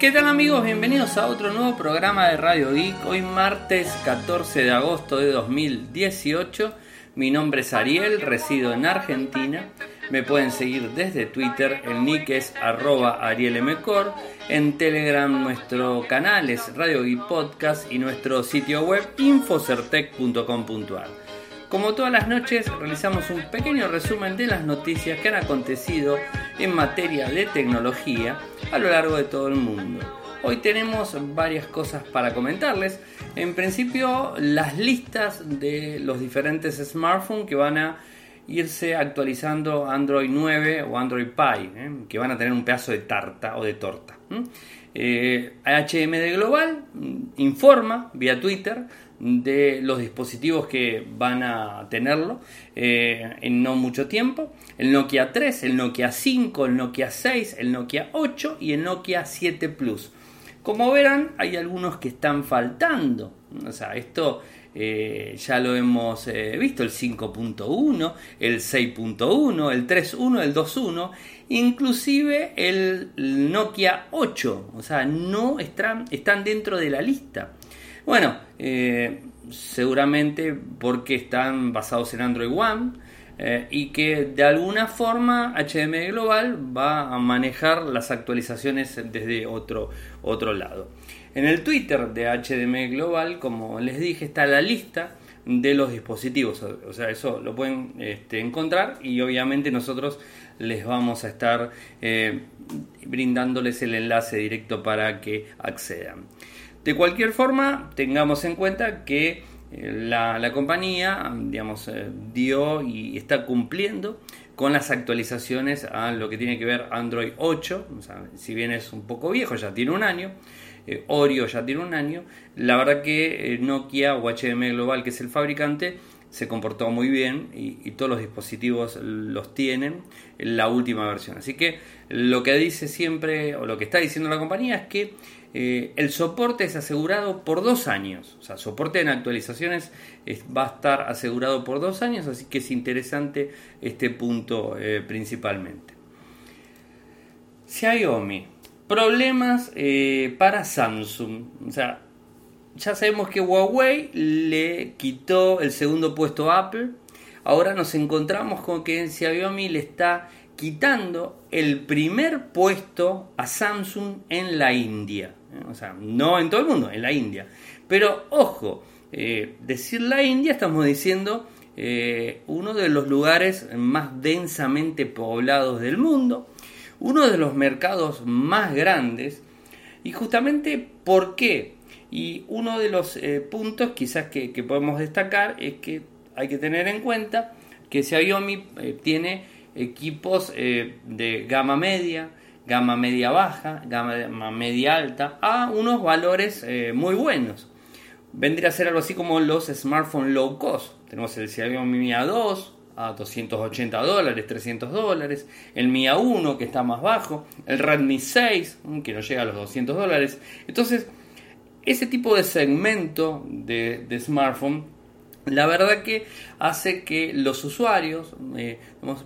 ¿Qué tal amigos? Bienvenidos a otro nuevo programa de Radio Geek. Hoy martes 14 de agosto de 2018. Mi nombre es Ariel, resido en Argentina. Me pueden seguir desde Twitter, el nick es arielmcor. En Telegram nuestro canal es Radio Geek Podcast y nuestro sitio web infocertec.com.ar. Como todas las noches, realizamos un pequeño resumen de las noticias que han acontecido en materia de tecnología a lo largo de todo el mundo. Hoy tenemos varias cosas para comentarles. En principio, las listas de los diferentes smartphones que van a irse actualizando Android 9 o Android Pie, ¿eh? que van a tener un pedazo de tarta o de torta. ¿eh? HM de Global mm, informa vía Twitter de los dispositivos que van a tenerlo eh, en no mucho tiempo. El Nokia 3, el Nokia 5, el Nokia 6, el Nokia 8 y el Nokia 7 Plus. Como verán, hay algunos que están faltando. O sea, esto eh, ya lo hemos eh, visto, el 5.1, el 6.1, el 3.1, el 2.1, inclusive el Nokia 8. O sea, no están, están dentro de la lista. Bueno, eh, seguramente porque están basados en Android One eh, y que de alguna forma HDMI Global va a manejar las actualizaciones desde otro, otro lado. En el Twitter de HDMI Global, como les dije, está la lista de los dispositivos. O sea, eso lo pueden este, encontrar y obviamente nosotros les vamos a estar eh, brindándoles el enlace directo para que accedan. De cualquier forma, tengamos en cuenta que eh, la, compañía, digamos, eh, dio y está cumpliendo con las actualizaciones a lo que tiene que ver Android 8, si bien es un poco viejo, ya tiene un año, eh, Oreo ya tiene un año, la verdad que Nokia o HM Global, que es el fabricante, se comportó muy bien y, y, todos los dispositivos los tienen en la última versión. Así que lo que dice siempre, o lo que está diciendo la compañía es que eh, el soporte es asegurado por dos años, o sea, soporte en actualizaciones va a estar asegurado por dos años, así que es interesante este punto eh, principalmente. Xiaomi, problemas eh, para Samsung, o sea, ya sabemos que Huawei le quitó el segundo puesto a Apple, ahora nos encontramos con que Xiaomi le está quitando el primer puesto a Samsung en la India. O sea, no en todo el mundo, en la India. Pero ojo, eh, decir la India estamos diciendo eh, uno de los lugares más densamente poblados del mundo, uno de los mercados más grandes. Y justamente, ¿por qué? Y uno de los eh, puntos quizás que, que, podemos destacar es que hay que tener en cuenta que Xiaomi tiene equipos de gama media, gama media baja, gama media alta, a unos valores eh, muy buenos. Vendría a ser algo así como los smartphones low cost. Tenemos el Xiaomi Mi A2 a 280 dólares, 300 dólares, el Mi A1 que está más bajo, el Redmi 6 mm, que no llega a los 200 dólares. Entonces, ese tipo de segmento de, de smartphone la verdad que hace que los usuarios eh,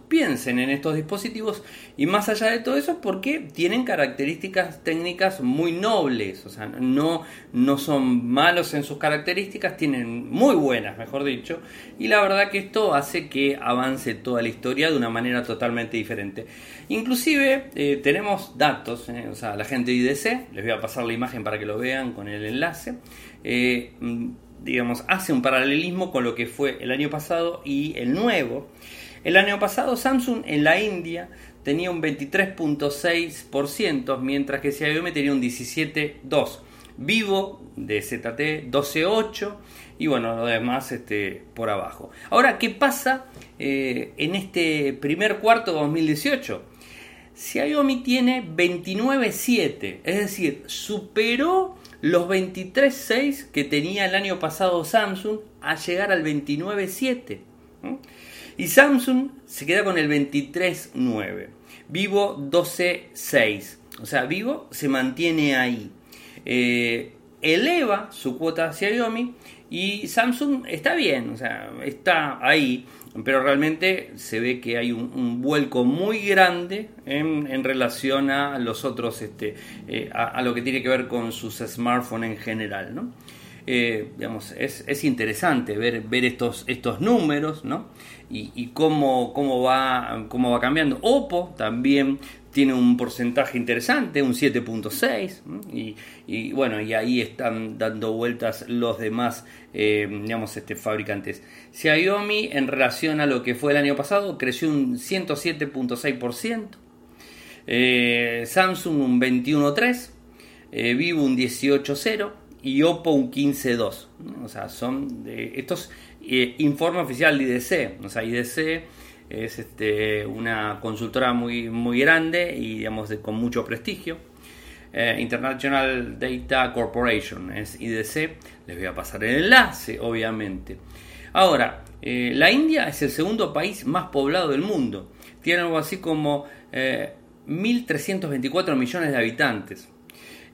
piensen en estos dispositivos y más allá de todo eso porque tienen características técnicas muy nobles, o sea, no, no son malos en sus características, tienen muy buenas, mejor dicho, y la verdad que esto hace que avance toda la historia de una manera totalmente diferente. Inclusive eh, tenemos datos, eh, o sea, la gente de IDC, les voy a pasar la imagen para que lo vean con el enlace digamos, hace un paralelismo con lo que fue el año pasado y el nuevo. El año pasado Samsung en la India tenía un 23.6%, mientras que Xiaomi tenía un 17.2%. Vivo de ZT 12.8% y bueno, lo demás este, por abajo. Ahora, ¿qué pasa eh, en este primer cuarto de 2018? Xiaomi tiene 29.7, es decir, superó los 23.6 que tenía el año pasado Samsung a llegar al 29.7. Y Samsung se queda con el 23.9. Vivo 12.6. O sea, Vivo se mantiene ahí. Eh, eleva su cuota hacia Xiaomi y Samsung está bien, o sea, está ahí. Pero realmente se ve que hay un, vuelco muy grande en, relación a los otros, este, eh, a, lo que tiene que ver con sus smartphones en general, ¿no? Eh, digamos, es, interesante ver, ver estos, estos números, ¿no? Y, cómo, cómo, va, cómo va cambiando. Oppo también tiene un porcentaje interesante, un 7.6, y, bueno, y ahí están dando vueltas los demás, eh, digamos, este, fabricantes. Xiaomi en relación a lo que fue el año pasado creció un 107.6%, eh, Samsung un 21.3%, eh, Vivo un 18.0% y Oppo un 15.2%. O sea, son de estos informe oficial de IDC, o sea, IDC es este, una consultora muy, muy grande y digamos con mucho prestigio. Eh, International Data Corporation es IDC, les voy a pasar el enlace, obviamente. Ahora, eh, la India es el segundo país más poblado del mundo, tiene algo así como 1.324 eh, millones de habitantes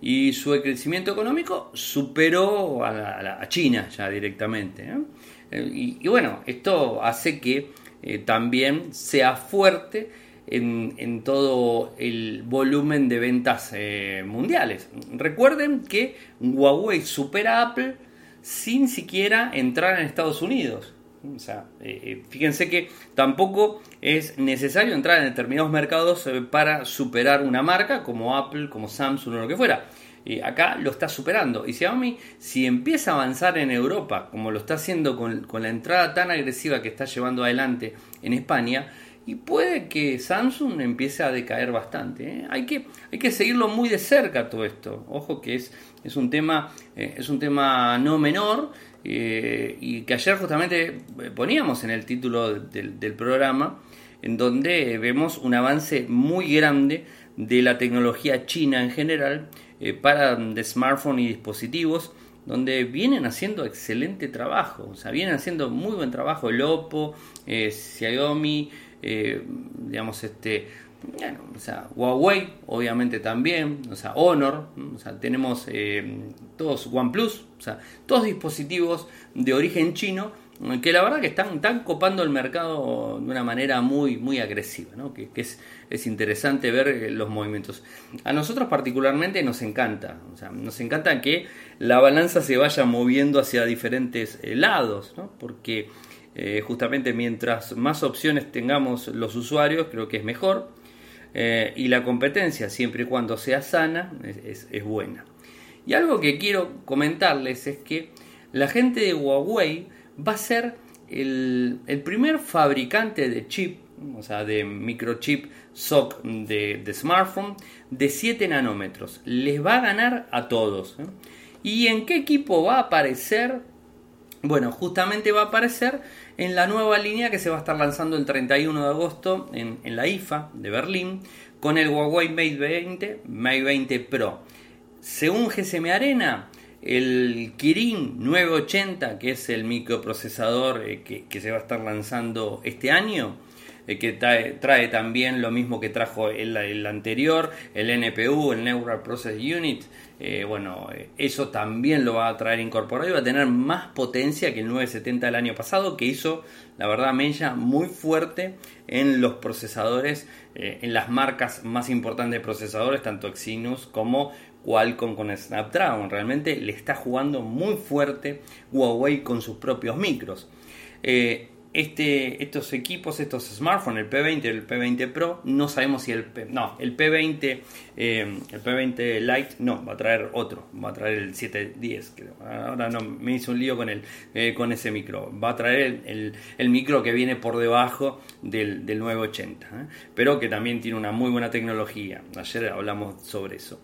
y su crecimiento económico superó a, China ya directamente. y, bueno, esto hace que eh, también sea fuerte en, todo el volumen de ventas eh, mundiales. Recuerden que Huawei supera a Apple sin siquiera entrar en Estados Unidos. O sea, eh, fíjense que tampoco es necesario entrar en determinados mercados para superar una marca como Apple, como Samsung o lo que fuera. Y acá lo está superando. Y Xiaomi, si empieza a avanzar en Europa, como lo está haciendo con, la entrada tan agresiva que está llevando adelante en España, y puede que Samsung empiece a decaer bastante. ¿eh? Hay, que, hay que seguirlo muy de cerca todo esto. Ojo que es, es, un, tema, eh, es un tema no menor eh, y que ayer justamente poníamos en el título del, del programa, en donde vemos un avance muy grande de la tecnología china en general eh, para de smartphone y dispositivos donde vienen haciendo excelente trabajo, o sea, vienen haciendo muy buen trabajo el Oppo, eh, Xiaomi, eh, digamos este, o sea, Huawei, obviamente también, o sea, Honor, o sea, tenemos todos OnePlus, o sea, todos dispositivos de origen chino que la verdad que están, están copando el mercado de una manera muy, muy agresiva, ¿no? que, es, es, interesante ver eh, los movimientos. A nosotros particularmente nos encanta, o sea, nos encanta que la balanza se vaya moviendo hacia diferentes eh, lados, ¿no? porque eh, justamente mientras más opciones tengamos los usuarios, creo que es mejor, y la competencia, siempre y cuando sea sana, es, es buena. Y algo que quiero comentarles es que la gente de Huawei, va a ser el, primer fabricante de chip, o sea, de microchip SOC de, smartphone de 7 nanómetros. Les va a ganar a todos. ¿eh? ¿Y en qué equipo va a aparecer? Bueno, justamente va a aparecer en la nueva línea que se va a estar lanzando el 31 de agosto en, en la IFA de Berlín con el Huawei Mate 20, Mate 20 Pro. Según GSM Arena, el Kirin 980, que es el microprocesador eh, que, se va a estar lanzando este año, eh, que trae, también lo mismo que trajo el, anterior, el NPU, el Neural Process Unit. Eh, bueno, eso también lo va a traer incorporado y va a tener más potencia que el 970 del año pasado, que hizo, la verdad, Mella muy fuerte en los procesadores, en las marcas más importantes de procesadores, tanto Exynos como Qualcomm con Snapdragon. Realmente le está jugando muy fuerte Huawei con sus propios micros. Eh, este, estos equipos, estos smartphones, el P20 y el P20 Pro, no sabemos si el P, no, el P20, eh, el P20 Lite, no, va a traer otro, va a traer el 710, Ahora no, me hizo un lío con el, eh, con ese micro. Va a traer el, micro que viene por debajo del, del 980, pero que también tiene una muy buena tecnología. Ayer hablamos sobre eso.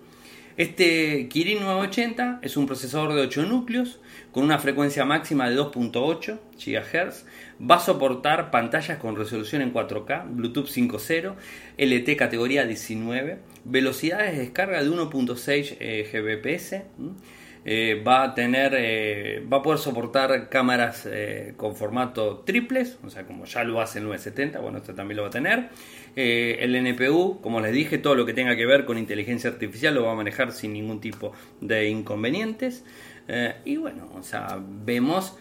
Este Kirin 980 es un procesador de 8 núcleos con una frecuencia máxima de 2.8 GHz. Va a soportar pantallas con resolución en 4K, Bluetooth 5.0, LT categoría 19, velocidades de descarga de 1.6 eh, Gbps. Eh, va a tener, eh, va a poder soportar cámaras con formato triples, o sea, como ya lo hace el 970, bueno, esto también lo va a tener. el NPU, como les dije, todo lo que tenga que ver con inteligencia artificial lo va a manejar sin ningún tipo de inconvenientes. y bueno, o sea, vemos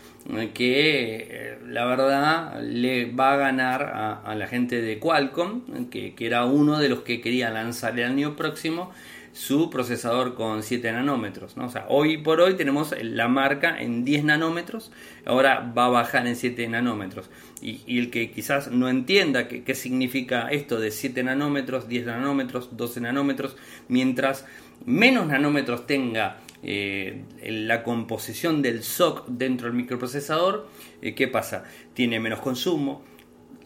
que la verdad le va a ganar a, la gente de Qualcomm, que, que, era uno de los que quería lanzar el año próximo su procesador con 7 nanómetros. ¿no? O sea, hoy por hoy tenemos la marca en 10 nanómetros, ahora va a bajar en 7 nanómetros. Y, el que quizás no entienda qué significa esto de 7 nanómetros, 10 nanómetros, 12 nanómetros, mientras menos nanómetros tenga eh, la composición del SOC dentro del microprocesador, eh, ¿qué pasa? Tiene menos consumo,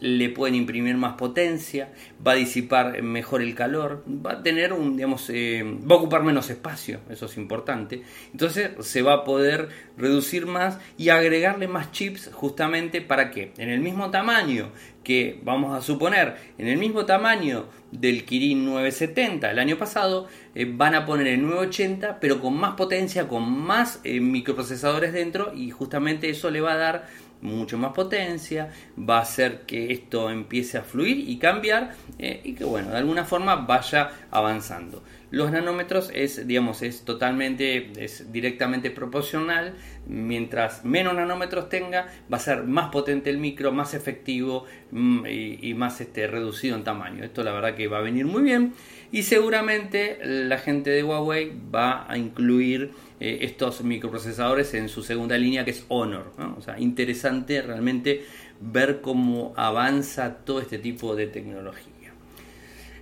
le pueden imprimir más potencia, va a disipar mejor el calor, va a tener un, digamos, eh, va a ocupar menos espacio, eso es importante. Entonces se va a poder reducir más y agregarle más chips justamente para que en el mismo tamaño que vamos a suponer, en el mismo tamaño del Kirin 970 el año pasado, eh, van a poner el 980 pero con más potencia, con más eh, microprocesadores dentro y justamente eso le va a dar mucho más potencia, va a hacer que esto empiece a fluir y cambiar eh, y que bueno, de alguna forma vaya avanzando. Los nanómetros es, digamos, es totalmente, es directamente proporcional. Mientras menos nanómetros tenga, va a ser más potente el micro, más efectivo mm, y, más este, reducido en tamaño. Esto la verdad que va a venir muy bien y seguramente la gente de Huawei va a incluir eh, estos microprocesadores en su segunda línea que es Honor. O sea, interesante realmente ver cómo avanza todo este tipo de tecnología.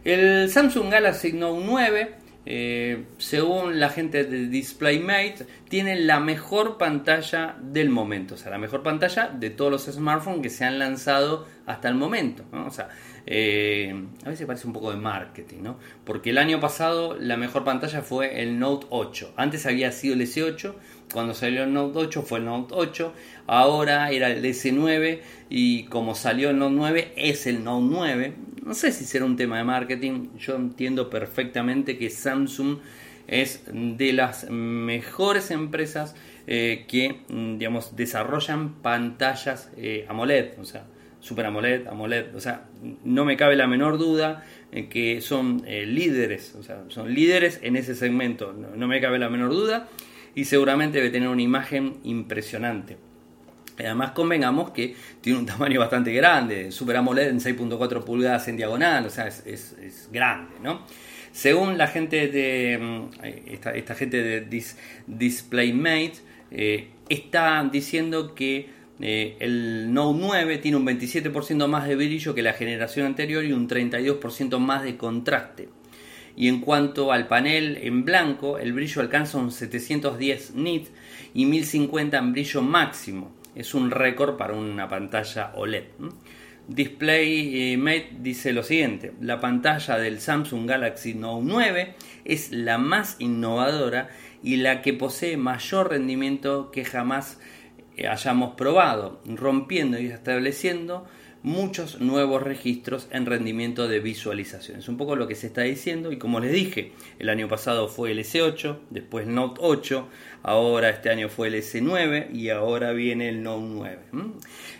El Samsung Galaxy Note 9, eh, según la gente de DisplayMate, tiene la mejor pantalla del momento, o sea, la mejor pantalla de todos los smartphones que se han lanzado hasta el momento. O sea, eh, a veces parece un poco de marketing, ¿no? Porque el año pasado la mejor pantalla fue el Note 8. Antes había sido el S8, cuando salió el Note 8 fue el Note 8, ahora era el S9 y como salió el Note 9 es el Note 9. No sé si será un tema de marketing, yo entiendo perfectamente que Samsung es de las mejores empresas eh, que digamos desarrollan pantallas eh, AMOLED, o sea, Super AMOLED, AMOLED, o sea, no me cabe la menor duda en que son eh, líderes, o sea, son líderes en ese segmento, no, me cabe la menor duda, y seguramente debe tener una imagen impresionante. Además, convengamos que tiene un tamaño bastante grande, Super AMOLED en 6.4 pulgadas en diagonal, o sea, es, grande, ¿no? Según la gente de mm, esta, gente de DisplayMate, eh, está diciendo que eh, el Note 9 tiene un 27% más de brillo que la generación anterior y un 32% más de contraste. Y en cuanto al panel en blanco, el brillo alcanza un 710 nits y 1050 en brillo máximo. Es un récord para una pantalla OLED. DisplayMate eh, dice lo siguiente, la pantalla del Samsung Galaxy Note 9 es la más innovadora y la que posee mayor rendimiento que jamás hayamos probado, rompiendo y estableciendo muchos nuevos registros en rendimiento de visualización. Es un poco lo que se está diciendo y como les dije, el año pasado fue el S8, después Note 8, ahora este año fue el S9 y ahora viene el Note 9.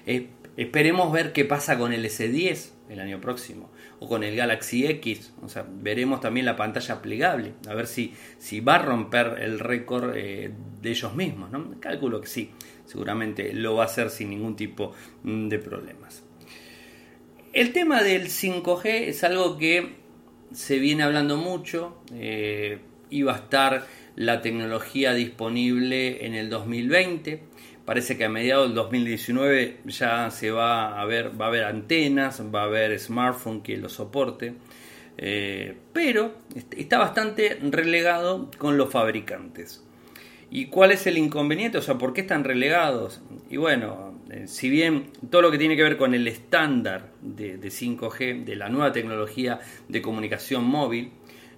Eh, esperemos ver qué pasa con el S10 el año próximo o con el Galaxy X, o sea, veremos también la pantalla plegable, a ver si, si va a romper el récord eh, de ellos mismos, ¿no? Calculo que sí seguramente lo va a hacer sin ningún tipo mm, de problemas. El tema del 5G es algo que se viene hablando mucho, eh, iba a estar la tecnología disponible en el 2020, parece que a mediados del 2019 ya se va a ver, va a haber antenas, va a haber smartphone que lo soporte, eh, pero está bastante relegado con los fabricantes. ¿Y cuál es el inconveniente? O sea, ¿por qué están relegados? Y bueno, eh, si bien todo lo que tiene que ver con el estándar de, 5G, de la nueva tecnología de comunicación móvil,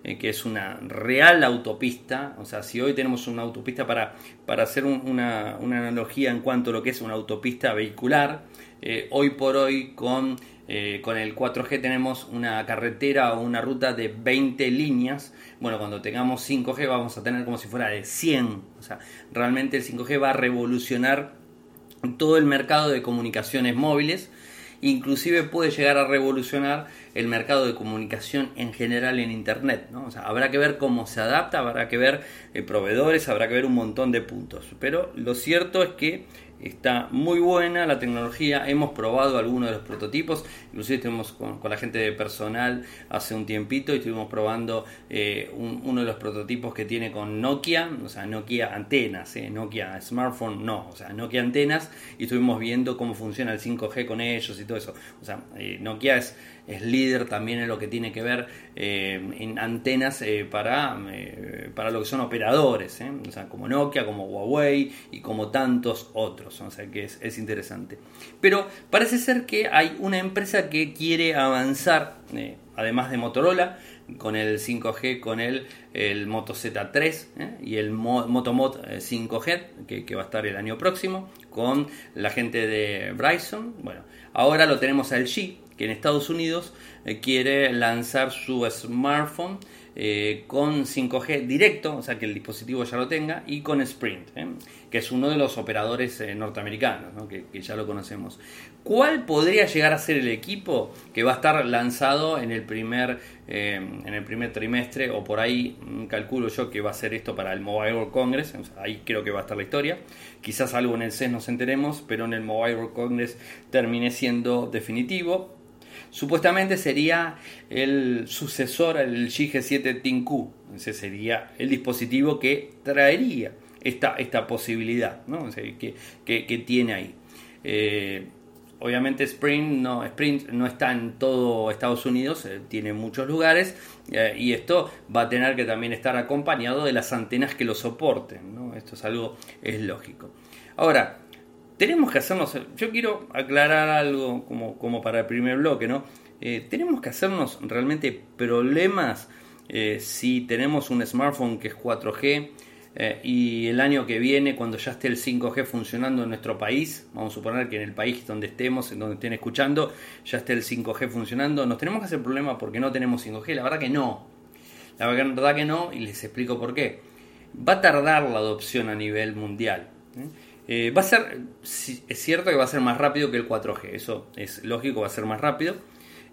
eh, que es una real autopista, o sea, si hoy tenemos una autopista para, para hacer una, analogía en cuanto a lo que es una autopista vehicular, eh, hoy por hoy con, eh, con el 4G tenemos una carretera o una ruta de 20 líneas, bueno, cuando tengamos 5G vamos a tener como si fuera de 100, o sea, realmente el 5G va a revolucionar todo el mercado de comunicaciones móviles, inclusive puede llegar a revolucionar el mercado de comunicación en general en Internet. ¿no? O sea, habrá que ver cómo se adapta, habrá que ver eh, proveedores, habrá que ver un montón de puntos. Pero lo cierto es que Está muy buena la tecnología, hemos probado algunos de los prototipos, inclusive estuvimos con, la gente de personal hace un tiempito y estuvimos probando eh, uno de los prototipos que tiene con Nokia, o sea, Nokia antenas, eh, Nokia smartphone no, o sea, Nokia antenas y estuvimos viendo cómo funciona el 5G con ellos y todo eso. O sea, eh, Nokia es es líder también en lo que tiene que ver eh, en antenas eh, para, eh, para lo que son operadores, o sea, como Nokia, como Huawei y como tantos otros, o sea que es, interesante. Pero parece ser que hay una empresa que quiere avanzar, además de Motorola, con el 5G, con el, el Moto Z3 y el Moto Mod 5G, que, que, va a estar el año próximo, con la gente de Bryson. Bueno, ahora lo tenemos al G, que en Estados Unidos eh, quiere lanzar su smartphone eh, con 5G directo, o sea que el dispositivo ya lo tenga, y con Sprint, ¿eh? que es uno de los operadores norteamericanos, que, ya lo conocemos. ¿Cuál podría llegar a ser el equipo que va a estar lanzado en el primer, en el primer trimestre, o por ahí mm, calculo yo que va a ser esto para el Mobile World Congress, ahí creo que va a estar la historia. Quizás algo en el CES nos enteremos, pero en el Mobile World Congress termine siendo definitivo Supuestamente sería el sucesor al GG7 Tinku. Ese sería el dispositivo que traería esta, esta posibilidad que, tiene ahí. Eh, obviamente Sprint no, Sprint no está en todo Estados Unidos, eh, tiene muchos lugares eh, y esto va a tener que también estar acompañado de las antenas que lo soporten. ¿no? Esto es algo, es lógico. Ahora, tenemos que hacernos, yo quiero aclarar algo como, como para el primer bloque, ¿no? Eh, tenemos que hacernos realmente problemas eh, si tenemos un smartphone que es 4G eh, y el año que viene, cuando ya esté el 5G funcionando en nuestro país, vamos a suponer que en el país donde estemos, en donde estén escuchando, ya esté el 5G funcionando, nos tenemos que hacer problemas porque no tenemos 5G, la verdad que no, la verdad que no, y les explico por qué. Va a tardar la adopción a nivel mundial. Eh, va a ser, es cierto que va a ser más rápido que el 4G, eso es lógico, va a ser más rápido,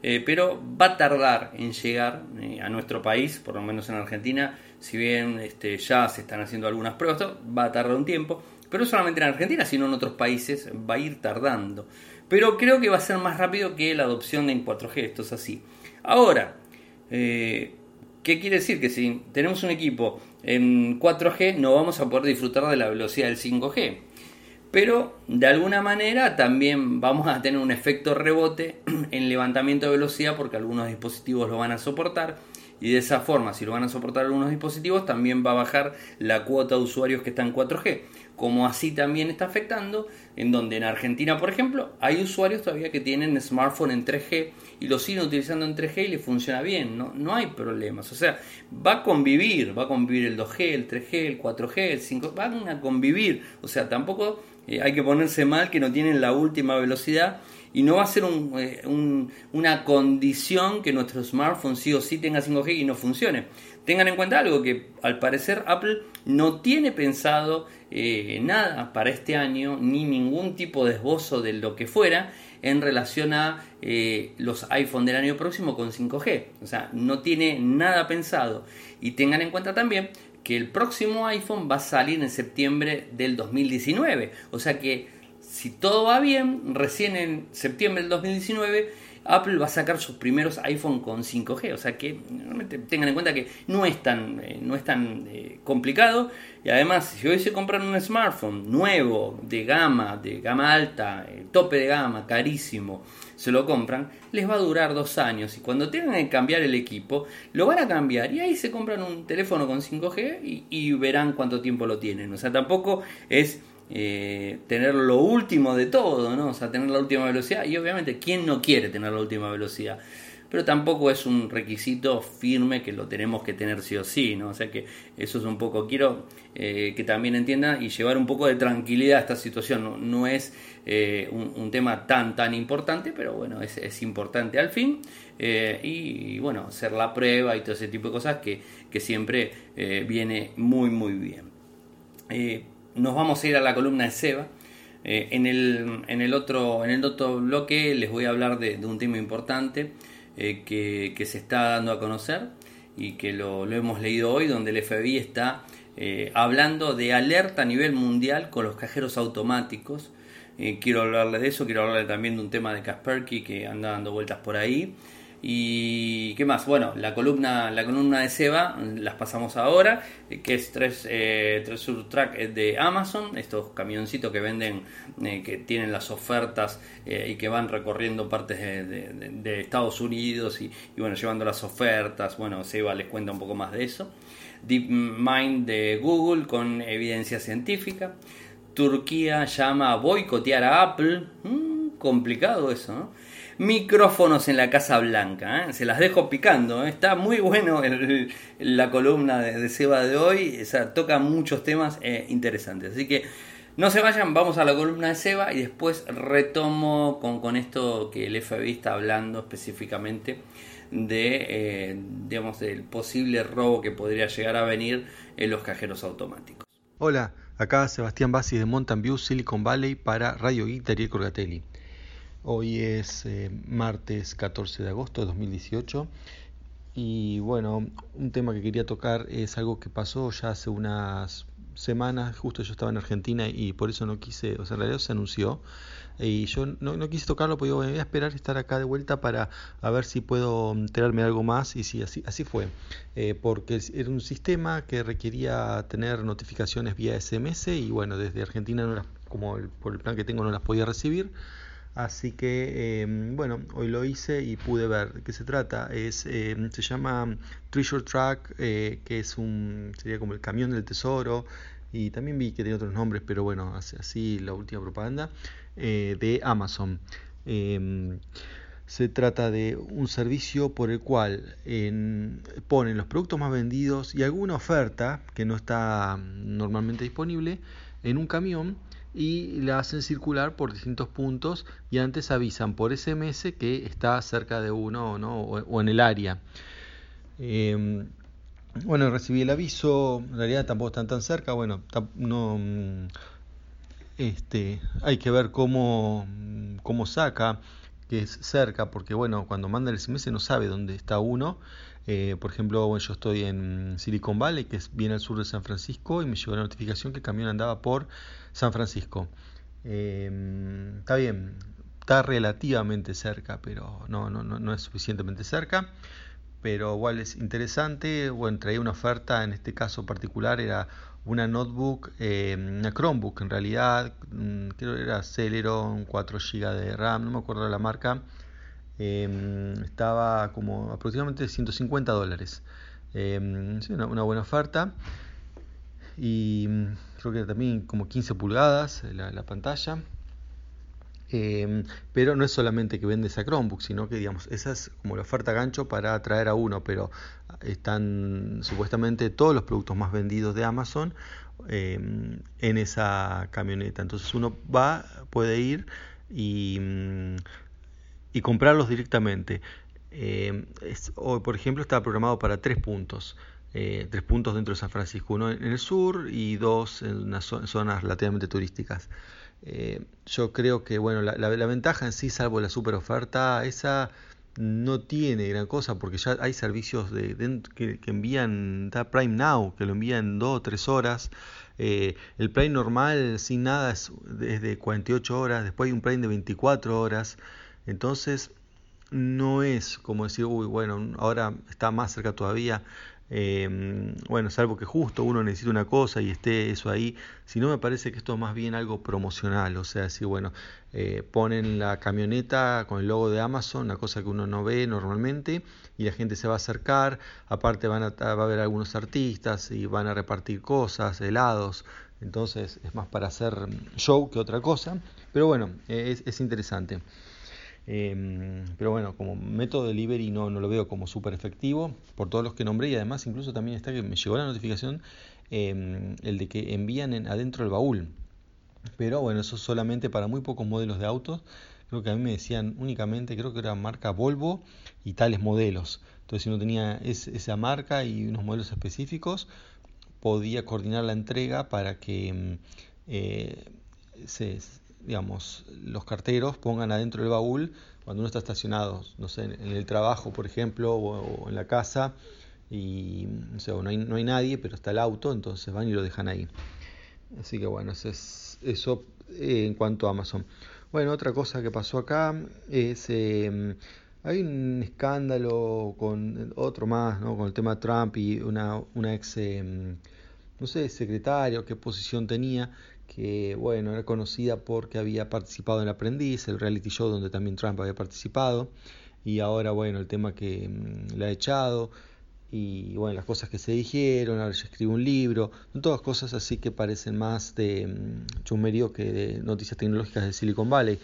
eh, pero va a tardar en llegar eh, a nuestro país, por lo menos en Argentina, si bien este, ya se están haciendo algunas pruebas, va a tardar un tiempo, pero no solamente en Argentina, sino en otros países va a ir tardando. Pero creo que va a ser más rápido que la adopción en 4G, esto es así. Ahora, ¿qué quiere decir? Que si tenemos un equipo en 4G no vamos a poder disfrutar de la velocidad del 5G pero de alguna manera también vamos a tener un efecto rebote en levantamiento de velocidad porque algunos dispositivos lo van a soportar y de esa forma, si lo van a soportar algunos dispositivos, también va a bajar la cuota de usuarios que están en 4G. Como así también está afectando, en donde en Argentina, por ejemplo, hay usuarios todavía que tienen smartphone en 3G y lo siguen utilizando en 3G y les funciona bien, no, no hay problemas. O sea, va a convivir, va a convivir el 2G, el 3G, el 4G, el 5G, van a convivir. O sea, tampoco eh, hay que ponerse mal que no tienen la última velocidad y no va a ser eh, una condición que nuestro smartphone sí o sí tenga 5G y no funcione. Tengan en cuenta algo que al parecer Apple no tiene pensado eh, nada para este año ni ningún tipo de esbozo de lo que fuera en relación a los iPhone del año próximo con 5G. O sea, no tiene nada pensado. Y tengan en cuenta también que el próximo iPhone va a salir en septiembre del 2019. O sea que si todo va bien, recién en septiembre del 2019 Apple va a sacar sus primeros iPhone con 5G. O sea que tengan en cuenta que no es tan, eh, no es tan eh, complicado. Y además, si hoy se compran un smartphone nuevo, de gama, de gama alta, eh, tope de gama, carísimo, se lo compran, les va a durar dos años. Y cuando tengan que cambiar el equipo, lo van a cambiar. Y ahí se compran un teléfono con 5G y, y verán cuánto tiempo lo tienen. O sea, tampoco es eh, tener lo último de todo, ¿no? O sea, tener la última velocidad. Y obviamente, ¿quién no quiere tener la última velocidad? Pero tampoco es un requisito firme que lo tenemos que tener sí o sí, ¿no? O sea que eso es un poco, quiero eh, que también entiendan y llevar un poco de tranquilidad a esta situación, no, es eh, un, tema tan tan importante, pero bueno, es, importante al fin eh, y, bueno, hacer la prueba y todo ese tipo de cosas que, que siempre viene muy muy bien. nos vamos a ir a la columna de Seba. en, el, en, el otro, en el otro bloque les voy a hablar de un tema importante eh, que, se está dando a conocer y que lo, hemos leído hoy, donde el FBI está eh, hablando de alerta a nivel mundial con los cajeros automáticos. Eh, quiero hablarle de eso, quiero hablarle también de un tema de Kasperky que anda dando vueltas por ahí. Y qué más, bueno, la columna, la columna de Seba las pasamos ahora, eh, que es tres, eh, tres Track de Amazon, estos camioncitos que venden, eh, que tienen las ofertas eh, y que van recorriendo partes de, Estados Unidos y, bueno, llevando las ofertas. Bueno, Seba les cuenta un poco más de eso. DeepMind de Google con evidencia científica. Turquía llama a boicotear a Apple. Mm, complicado eso, ¿no? Micrófonos en la Casa Blanca. ¿eh? Se las dejo picando. ¿eh? Está muy bueno la columna de, Seba de hoy. O toca muchos temas eh, interesantes. Así que no se vayan, vamos a la columna de Seba y después retomo con, con esto que el FBI está hablando específicamente de, digamos, del posible robo que podría llegar a venir en los cajeros automáticos. Hola, acá Sebastián Bassi de Mountain View, Silicon Valley para Radio Guitar y Corgatelli. Hoy es eh, martes 14 de agosto de 2018 y bueno, un tema que quería tocar es algo que pasó ya hace unas semanas, justo yo estaba en Argentina y por eso no quise, o sea, en realidad se anunció y yo no, quise tocarlo porque voy a esperar estar acá de vuelta para a ver si puedo enterarme algo más y si así, así fue, eh, porque era un sistema que requería tener notificaciones vía SMS y bueno, desde Argentina no las, como por el plan que tengo no las podía recibir. Así que, em, bueno, hoy lo hice y pude ver de qué se trata. Es, em, se llama Treasure Track, eh, que es un, sería como el camión del tesoro. Y también vi que tiene otros nombres, pero bueno, así la última propaganda, eh, de Amazon. Em, se trata de un servicio por el cual ponen los productos más vendidos y alguna oferta que no está normalmente disponible en un camión y la hacen circular por distintos puntos y antes avisan por SMS que está cerca de uno o, ¿no? o, en el área. Em, bueno, recibí el aviso, en realidad tampoco están tan cerca, bueno, no, mm, este, hay que ver cómo, cómo saca que es cerca, porque bueno, cuando manda el SMS no sabe dónde está uno. Eh, por ejemplo, yo estoy en Silicon Valley, que es bien al sur de San Francisco, y me llegó la notificación que el camión andaba por San Francisco. Em, está bien, está relativamente cerca, pero no, no, no, es suficientemente cerca. Pero igual es interesante. Bueno, traía una oferta, en este caso particular era una notebook, em, una Chromebook en realidad, mm, creo que era Celeron, 4 GB de RAM, no me acuerdo la marca. Em, estaba como aproximadamente 150 dólares. una, una, buena oferta. Y creo que también como 15 pulgadas la, pantalla. Em, pero no es solamente que vende esa Chromebook, sino que digamos, esa es como la oferta gancho para atraer a uno, pero están supuestamente todos los productos más vendidos de Amazon em, en esa camioneta. Entonces uno va, puede ir y, y comprarlos directamente. Em, hoy, por ejemplo, está programado para tres puntos. Eh, tres puntos dentro de San Francisco, uno en el sur y dos en unas zonas relativamente turísticas. Eh, yo creo que bueno, la, ventaja en sí, salvo la super oferta, esa no tiene gran cosa porque ya hay servicios de, que, envían, da Prime Now, que lo envían en dos o tres horas. Eh, el Prime normal sin nada es de 48 horas, después hay un Prime de 24 horas. Entonces no es como decir, uy, bueno, ahora está más cerca todavía. Eh, bueno, salvo que justo uno necesita una cosa y esté eso ahí, si no me parece que esto es más bien algo promocional, o sea, si bueno, eh, ponen la camioneta con el logo de Amazon, una cosa que uno no ve normalmente, y la gente se va a acercar, aparte van a, va a haber algunos artistas y van a repartir cosas, helados, entonces es más para hacer show que otra cosa, pero bueno, es, es interesante. Em, pero bueno, como método delivery no, no lo veo como súper efectivo por todos los que nombré y además incluso también está que me llegó la notificación em, el de que envían en, adentro el baúl. Pero bueno, eso solamente para muy pocos modelos de autos. Creo que a mí me decían únicamente, creo que era marca Volvo y tales modelos. Entonces si uno tenía esa marca y unos modelos específicos, podía coordinar la entrega para que em, eh, se, digamos, los carteros pongan adentro del baúl cuando uno está estacionado, no sé, en el trabajo, por ejemplo, o, en la casa, y no, hay, no hay nadie, pero está el auto, entonces van y lo dejan ahí. Así que bueno, eso, es, eso eh, en cuanto a Amazon. Bueno, otra cosa que pasó acá es... Eh, hay un escándalo con otro más, ¿no? Con el tema Trump y una, una ex, eh, no sé, secretario, qué posición tenía, que bueno, era conocida porque había participado en Aprendiz, el reality show donde también Trump había participado, y ahora bueno, el tema que mm, le ha echado, y bueno, las cosas que se dijeron, ahora ya escribe un libro, son todas cosas así que parecen más de mm, chumerío que de noticias tecnológicas de Silicon Valley.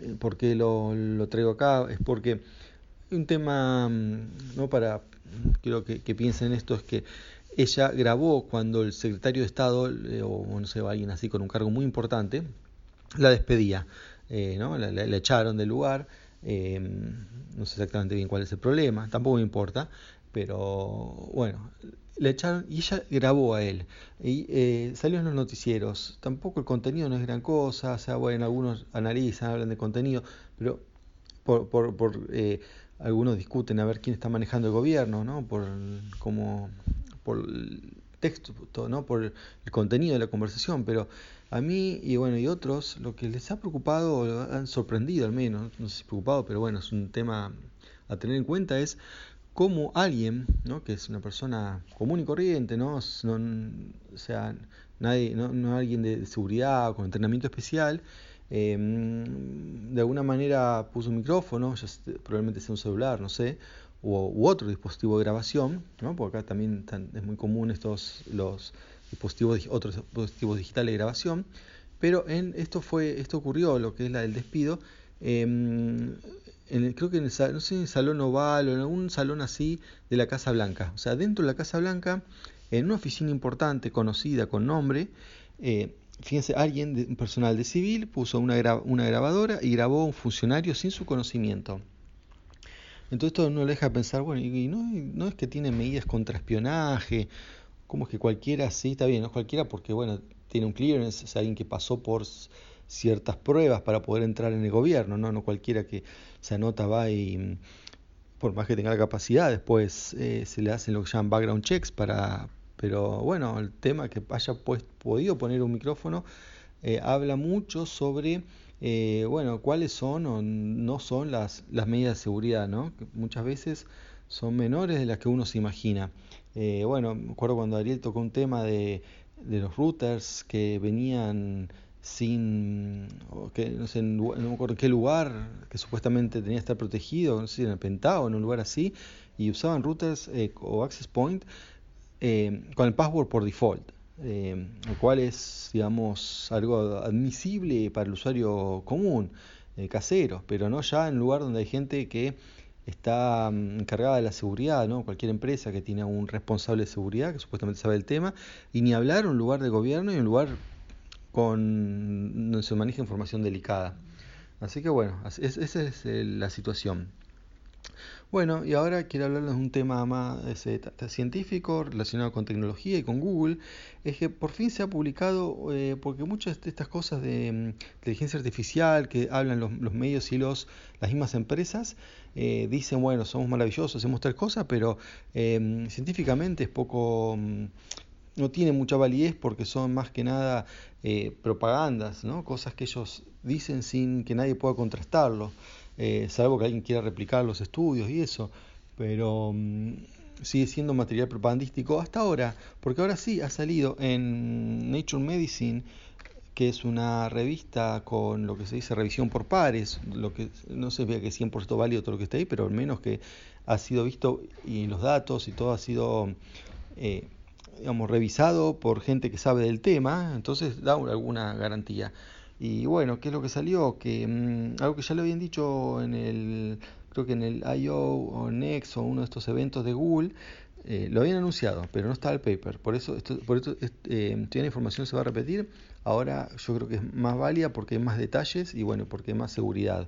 Eh, ¿Por qué lo, lo traigo acá? Es porque un tema, mm, no para, quiero que, que piensen en esto, es que ella grabó cuando el secretario de Estado, eh, o no sé, alguien así con un cargo muy importante, la despedía, eh, ¿no? La, echaron del lugar, em, no sé exactamente bien cuál es el problema, tampoco me importa, pero bueno, la echaron y ella grabó a él y eh, salió en los noticieros. Tampoco el contenido no es gran cosa, o sea, bueno, algunos analizan, hablan de contenido, pero por, por, por algunos discuten a ver quién está manejando el gobierno, ¿no? Por cómo por el texto, ¿no? por el contenido de la conversación, pero a mí y bueno y otros lo que les ha preocupado o han sorprendido al menos, no sé si preocupado, pero bueno, es un tema a tener en cuenta es cómo alguien, ¿no? que es una persona común y corriente, no, o sea, nadie, no, no alguien de seguridad o con entrenamiento especial, em, de alguna manera puso un micrófono, ya probablemente sea un celular, no sé, u, otro dispositivo de grabación, ¿no? porque acá también es muy común estos los dispositivos otros dispositivos digitales de grabación, pero en esto fue esto ocurrió lo que es la del despido em, en creo que en el, no sé, en el salón oval o en algún salón así de la Casa Blanca, o sea dentro de la Casa Blanca en una oficina importante conocida con nombre eh, Fíjense, alguien, de, un personal de civil, puso una, una grabadora y grabó a un funcionario sin su conocimiento. Entonces esto no le deja pensar, bueno, y no, no es que tiene medidas contra espionaje, como es que cualquiera, sí, está bien, no es cualquiera porque, bueno, tiene un clearance, es alguien que pasó por ciertas pruebas para poder entrar en el gobierno, no, no cualquiera que se anota va y por más que tenga la capacidad, después eh, se le hacen lo que llaman background checks para, pero bueno, el tema que haya pues, podido poner un micrófono eh, habla mucho sobre eh, bueno, cuáles son o no son las, las medidas de seguridad, ¿no? Que muchas veces son menores de las que uno se imagina. Eh, bueno, me acuerdo cuando Ariel tocó un tema de, de los routers que venían sin, que, no sé, no me acuerdo en qué lugar, que supuestamente tenía que estar protegido, no sé en el Pentágono, en un lugar así, y usaban routers eh, o access point con el password por default eh, lo cual es, digamos, algo admisible para el usuario común, eh, casero, pero no ya en lugar donde hay gente que está mm, encargada de la seguridad, ¿no? cualquier empresa que tiene un responsable de seguridad que supuestamente sabe el tema, y ni hablar un lugar de gobierno y un lugar con donde se maneja información delicada. Así que bueno, esa es eh, la situación. Bueno, y ahora quiero hablarles de un tema más ese, científico relacionado con tecnología y con Google. Es que por fin se ha publicado, eh, porque muchas de estas cosas de mm, inteligencia artificial que hablan los, medios y los, las mismas empresas, eh, dicen, bueno, somos maravillosos, hacemos tal cosa, pero eh, científicamente es poco... Mm, no tiene mucha validez porque son más que nada propagandas, ¿no? cosas que ellos dicen sin que nadie pueda contrastarlo eh, salvo que alguien quiera replicar los estudios y eso, pero mm, sigue siendo material propagandístico hasta ahora, porque ahora sí ha salido en Nature Medicine, que es una revista con lo que se dice revisión por pares, lo que no se vea que es 100% válido todo lo que está ahí, pero al menos que ha sido visto y los datos y todo ha sido eh, digamos revisado por gente que sabe del tema, entonces da alguna garantía. Y bueno, ¿qué es lo que salió? Que mm, algo que ya lo habían dicho en el, creo que en el I.O. o Next o uno de estos eventos de Google, eh, lo habían anunciado, pero no está el paper. Por eso, esto, por esto eh, la información se va a repetir. Ahora yo creo que es más válida porque hay más detalles y bueno, porque hay más seguridad.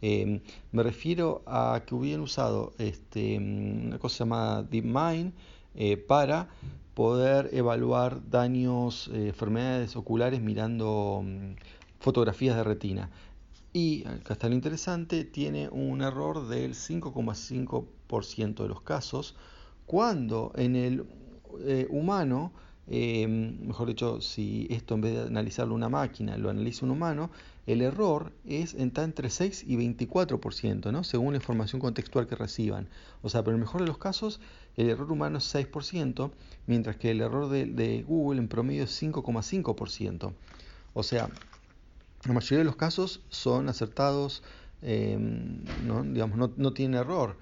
Eh, me refiero a que hubieran usado este, una cosa llamada DeepMind eh, para poder evaluar daños, enfermedades oculares mirando mm, fotografías de retina. Y acá está lo interesante, tiene un error del 5,5% de los casos, cuando en el humano Em, mejor dicho, si esto en vez de analizarlo una máquina lo analiza un humano, el error es está entre 6 y 24%, ¿no? según la información contextual que reciban. O sea, pero en el mejor de los casos, el error humano es 6%, mientras que el error de, Google en promedio es 5,5%. O sea, la mayoría de los casos son acertados, em, ¿no? digamos, no, no tienen error.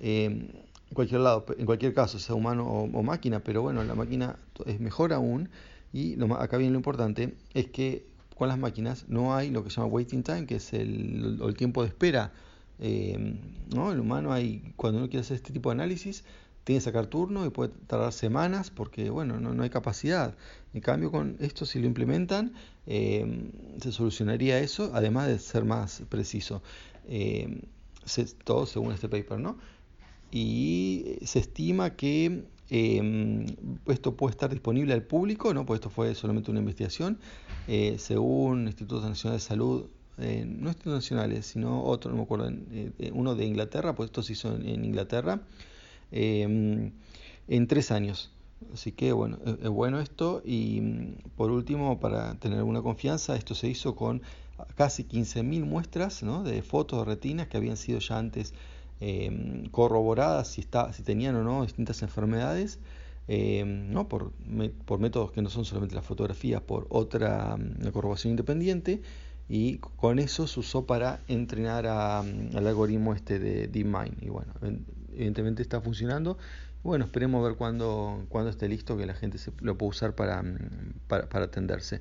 Em, en cualquier lado, en cualquier caso, sea humano o, máquina, pero bueno, la máquina es mejor aún y lo, acá viene lo importante, es que con las máquinas no hay lo que se llama waiting time, que es el, tiempo de espera. Eh. El humano hay, cuando uno quiere hacer este tipo de análisis, tiene que sacar turno y puede tardar semanas porque bueno, no, no hay capacidad. En cambio, con esto si lo implementan, eh, se solucionaría eso, además de ser más preciso. Eh, todo según este paper, ¿no? y se estima que em, esto puede estar disponible al público, ¿no? pues esto fue solamente una investigación, eh, según Institutos Nacionales de Salud, eh, no institutos nacionales, sino otro, no me acuerdo, uno de Inglaterra, pues esto se hizo en, Inglaterra, em, en tres años. Así que bueno, es, bueno esto y mm, por último, para tener alguna confianza, esto se hizo con casi 15.000 muestras ¿no? de fotos de retinas que habían sido ya antes Em, corroboradas si, está, si tenían o no distintas enfermedades, em, ¿no? por, por, métodos que no son solamente las fotografías, por otra mm, corroboración independiente, y con eso se usó para entrenar mm, al algoritmo este de DeepMind. Y bueno, evidentemente está funcionando. Bueno, esperemos ver cuándo, cuando esté listo que la gente se, lo pueda usar para, mm, para, atenderse.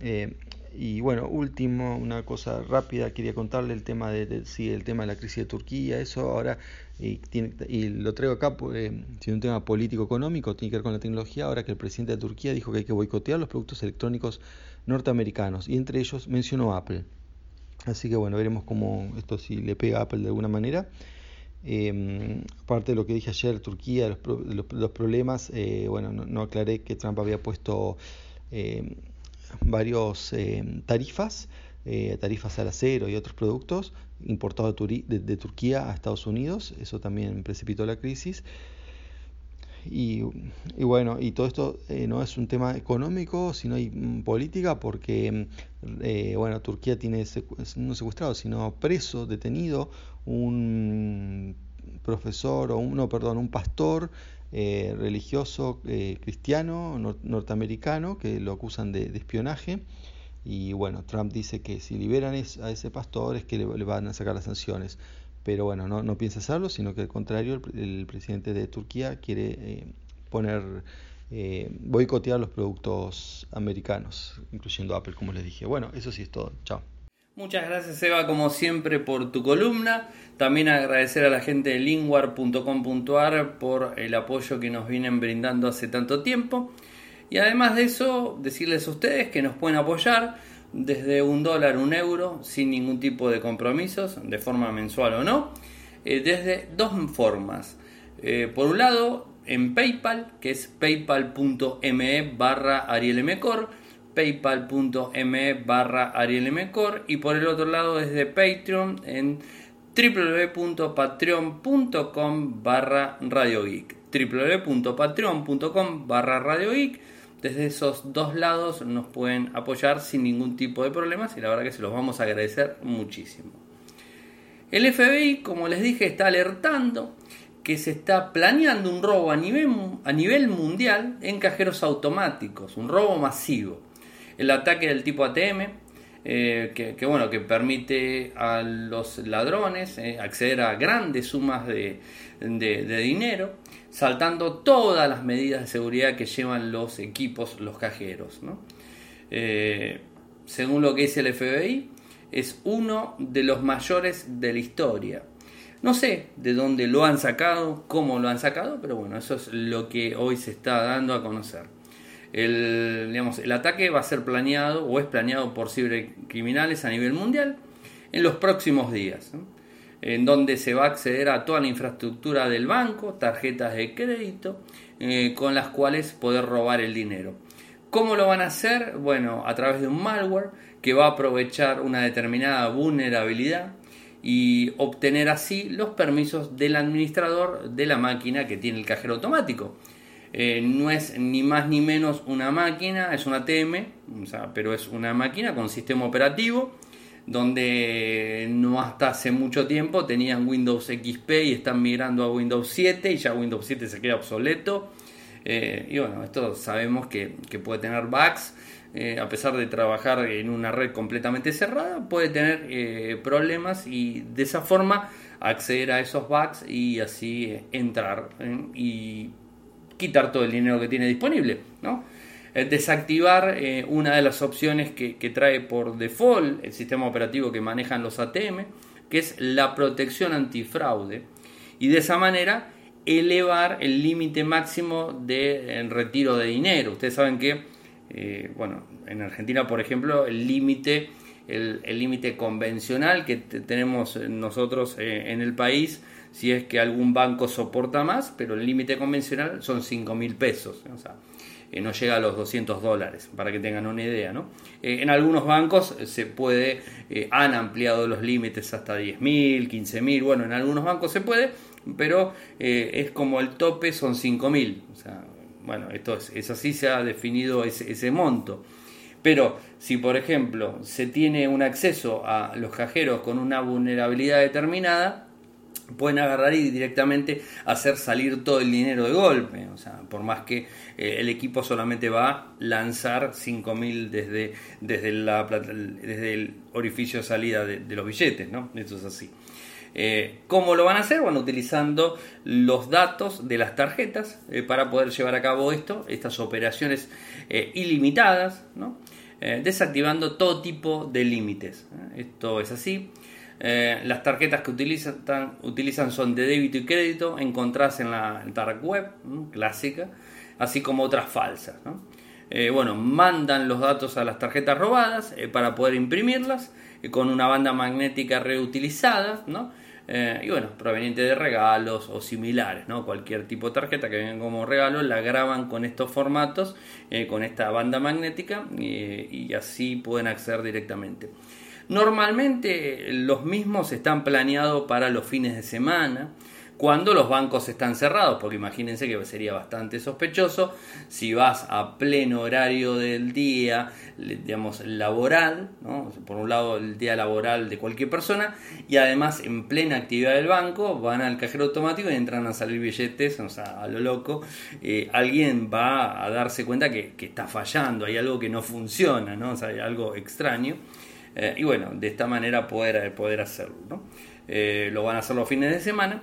Eh, y bueno, último, una cosa rápida, quería contarle el tema de, sí, el tema de la crisis de Turquía, eso ahora, y, tiene, lo traigo acá, pues, un tema político-económico, tiene que ver con la tecnología, ahora que el presidente de Turquía dijo que hay que boicotear los productos electrónicos norteamericanos, y entre ellos mencionó Apple. Así que bueno, veremos cómo esto si le pega a Apple de alguna manera. Eh, aparte de lo que dije ayer, Turquía, los, los, problemas, eh, bueno, no, no, aclaré que Trump había puesto... Eh, varios eh, tarifas, eh, tarifas al acero y otros productos importados de, Turquía a Estados Unidos, eso también precipitó la crisis. Y, bueno, y todo esto eh, no es un tema económico, sino mm, política, porque bueno, Turquía tiene no secuestrado, sino preso, detenido, un profesor o un, no, perdón, un pastor eh, religioso eh, cristiano norteamericano que lo acusan de, espionaje. Y bueno, Trump dice que si liberan a ese pastor es que le, van a sacar las sanciones. Pero bueno, no, no piensa hacerlo, sino que al contrario, el, presidente de Turquía quiere eh, poner, boicotear los productos americanos, incluyendo Apple, como les dije. Bueno, eso sí es todo. Chao. Muchas gracias Eva como siempre por tu columna. También agradecer a la gente de lingwar.com.ar por el apoyo que nos vienen brindando hace tanto tiempo. Y además de eso, decirles a ustedes que nos pueden apoyar desde un dólar, un euro, sin ningún tipo de compromisos, de forma mensual o no, eh, desde dos formas. Eh, por un lado, en PayPal, que es paypal.me barra arielmcor paypal.me barra y por el otro lado desde Patreon en www.patreon.com barra radiogeek www.patreon.com barra radiogeek desde esos dos lados nos pueden apoyar sin ningún tipo de problemas y la verdad que se los vamos a agradecer muchísimo. El FBI como les dije está alertando que se está planeando un robo a nivel, a nivel mundial en cajeros automáticos, un robo masivo. El ataque del tipo ATM, eh, que, bueno, que permite a los ladrones eh, acceder a grandes sumas de, dinero, saltando todas las medidas de seguridad que llevan los equipos, los cajeros. Eh, según lo que dice el FBI, es uno de los mayores de la historia. No sé de dónde lo han sacado, cómo lo han sacado, pero bueno, eso es lo que hoy se está dando a conocer. El, digamos, el ataque va a ser planeado o es planeado por cibercriminales a nivel mundial en los próximos días, en donde se va a acceder a toda la infraestructura del banco, tarjetas de crédito, eh, con las cuales poder robar el dinero. ¿Cómo lo van a hacer? Bueno, a través de un malware que va a aprovechar una determinada vulnerabilidad y obtener así los permisos del administrador de la máquina que tiene el cajero automático. Eh, no es ni más ni menos una máquina, es una ATM, pero es una máquina con sistema operativo donde no hasta hace mucho tiempo tenían Windows XP y están migrando a Windows 7 y ya Windows 7 se queda obsoleto. Eh, y bueno, esto sabemos que, que puede tener bugs eh, a pesar de trabajar en una red completamente cerrada, puede tener problemas y de esa forma acceder a esos bugs y así entrar y quitar todo el dinero que tiene disponible. ¿no? desactivar una de las opciones que, trae por default el sistema operativo que manejan los ATM, que es la protección antifraude, y de esa manera elevar el límite máximo de retiro de dinero. Ustedes saben que eh, bueno, en Argentina, por ejemplo, el límite el límite convencional que tenemos nosotros eh, en el país, si es que algún banco soporta más, pero el límite convencional son 5 mil pesos, o sea, eh, no llega a los 200 dólares, para que tengan una idea. ¿no? en algunos bancos se puede, han ampliado los límites hasta 10 mil, 15 mil, bueno, en algunos bancos se puede, pero es como el tope son 5 mil, o sea, bueno, esto es, así, se ha definido ese, monto. Pero si, por ejemplo, se tiene un acceso a los cajeros con una vulnerabilidad determinada, pueden agarrar y directamente hacer salir todo el dinero de golpe. O sea, por más que eh, el equipo solamente va a lanzar 5.000 desde, desde, desde el orificio de salida de, los billetes, ¿no? Eso es así. Eh, ¿Cómo lo van a hacer? Bueno, utilizando los datos de las tarjetas eh, para poder llevar a cabo esto, estas operaciones ilimitadas, desactivando todo tipo de límites. Esto es así. las tarjetas que utilizan, utilizan, son de débito y crédito, encontradas en la dark web clásica, así como otras falsas. bueno, mandan los datos a las tarjetas robadas para poder imprimirlas con una banda magnética reutilizada, ¿no? Eh, y bueno, proveniente de regalos o similares, ¿no? Cualquier tipo de tarjeta que venga como regalo la graban con estos formatos, eh, con esta banda magnética y así pueden acceder directamente. Normalmente los mismos están planeados para los fines de semana, cuando los bancos están cerrados, porque imagínense que sería bastante sospechoso si vas a pleno horario del día, digamos, laboral, por un lado el día laboral de cualquier persona, y además en plena actividad del banco van al cajero automático y entran a salir billetes, o sea, a lo loco, eh, alguien va a darse cuenta que, está fallando, hay algo que no funciona, ¿no? hay algo extraño. Eh, y bueno, de esta manera poder, poder hacerlo. ¿no? Eh, lo van a hacer los fines de semana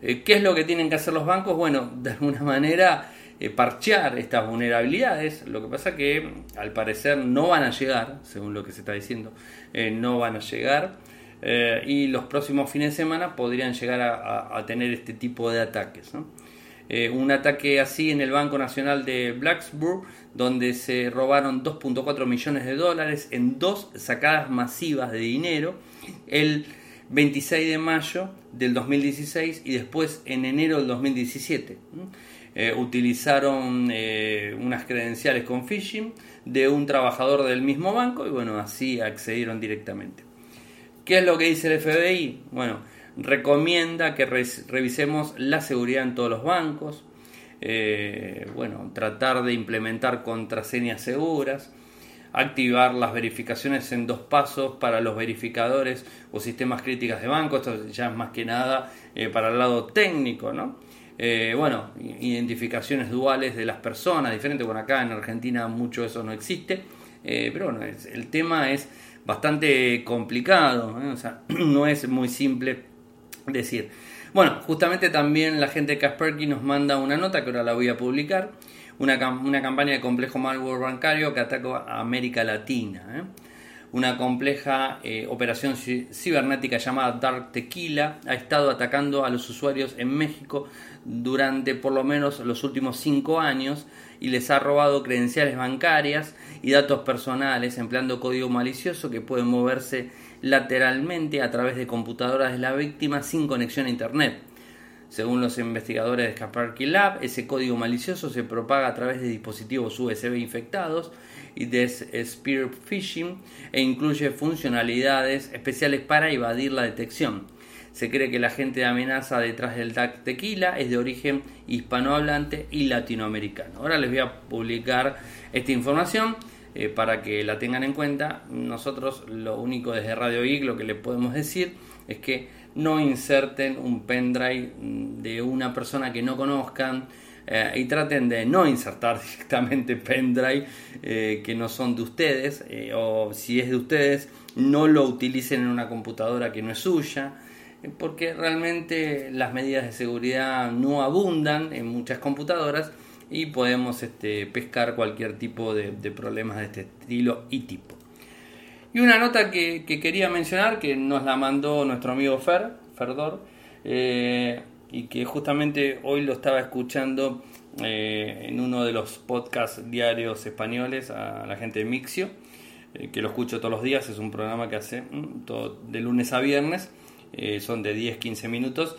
eh, ¿Qué es lo que tienen que hacer los bancos? Bueno, de alguna manera eh, parchear estas vulnerabilidades. Lo que pasa que al parecer no van a llegar, según lo que se está diciendo, eh, no van a llegar. y los próximos fines de semana podrían llegar a, tener este tipo de ataques. un ataque así en el Banco Nacional de Blacksburg, donde se robaron 2.4 millones de dólares en dos sacadas masivas de dinero. El 26 de mayo del 2016 y después en enero del 2017. Eh, utilizaron eh, unas credenciales con phishing de un trabajador del mismo banco y bueno, así accedieron directamente. ¿Qué es lo que dice el FBI? Bueno, recomienda que revisemos la seguridad en todos los bancos, eh, bueno, tratar de implementar contraseñas seguras, activar las verificaciones en dos pasos para los verificadores o sistemas críticos de banco, esto ya es más que nada eh, para el lado técnico, ¿no? Eh, bueno, identificaciones duales de las personas, diferente, bueno, acá en Argentina mucho eso no existe, eh, pero bueno, el tema es bastante complicado, o sea, no es muy simple decir. Bueno, justamente también la gente de Kaspersky nos manda una nota que ahora la voy a publicar una, una campaña de complejo malware bancario que ataca a América Latina. ¿eh? una compleja eh, operación cibernética llamada Dark Tequila ha estado atacando a los usuarios en México durante por lo menos los últimos cinco años y les ha robado credenciales bancarias y datos personales empleando código malicioso que puede moverse lateralmente a través de computadoras de la víctima sin conexión a internet. Según los investigadores de Kaspersky Lab, ese código malicioso se propaga a través de dispositivos USB infectados y de spear phishing e incluye funcionalidades especiales para evadir la detección. Se cree que la gente de amenaza detrás del DAC Tequila es de origen hispanohablante y latinoamericano. Ahora les voy a publicar esta información eh, para que la tengan en cuenta. Nosotros lo único desde Radio Geek lo que le podemos decir es que no inserten un pendrive de una persona que no conozcan eh, y traten de no insertar directamente pendrive eh, que no son de ustedes eh, o si es de ustedes no lo utilicen en una computadora que no es suya porque realmente las medidas de seguridad no abundan en muchas computadoras y podemos este, pescar cualquier tipo de, de problemas de este estilo y tipo. Y una nota que, quería mencionar, que nos la mandó nuestro amigo Fer, Ferdor, eh, y que justamente hoy lo estaba escuchando eh, en uno de los podcasts diarios españoles a la gente de Mixio, eh, que lo escucho todos los días, es un programa que hace mm, de lunes a viernes, son de 10-15 minutos,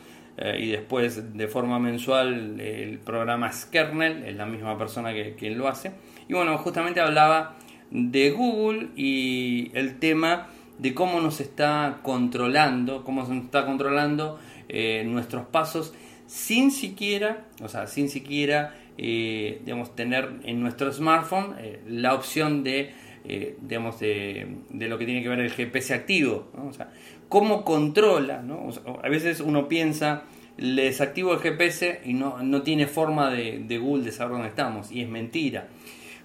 y después de forma mensual el programa Skernel, es la misma persona que quien lo hace, y bueno, justamente hablaba de Google y el tema de cómo nos está controlando, cómo nos está controlando eh, nuestros pasos sin siquiera, o sea, sin siquiera, eh, tener en nuestro smartphone eh, la opción de, digamos, de, lo que tiene que ver el GPS activo, o sea, cómo controla, ¿no? a veces uno piensa, le desactivo el GPS y no, no tiene forma de, de Google de saber dónde estamos, y es mentira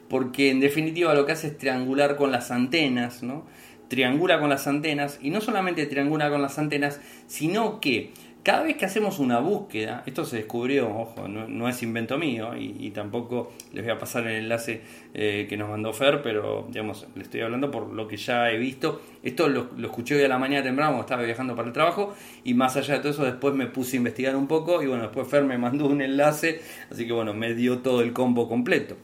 porque en definitiva lo que hace es triangular con las antenas, ¿no? Triangula con las antenas y no solamente triangula con las antenas, sino que cada vez que hacemos una búsqueda, esto se descubrió, ojo, no, es invento mío y, tampoco les voy a pasar el enlace eh, que nos mandó Fer, pero digamos, le estoy hablando por lo que ya he visto. Esto lo, escuché hoy a la mañana temprano cuando estaba viajando para el trabajo y más allá de todo eso después me puse a investigar un poco y bueno, después Fer me mandó un enlace, así que bueno, me dio todo el combo completo.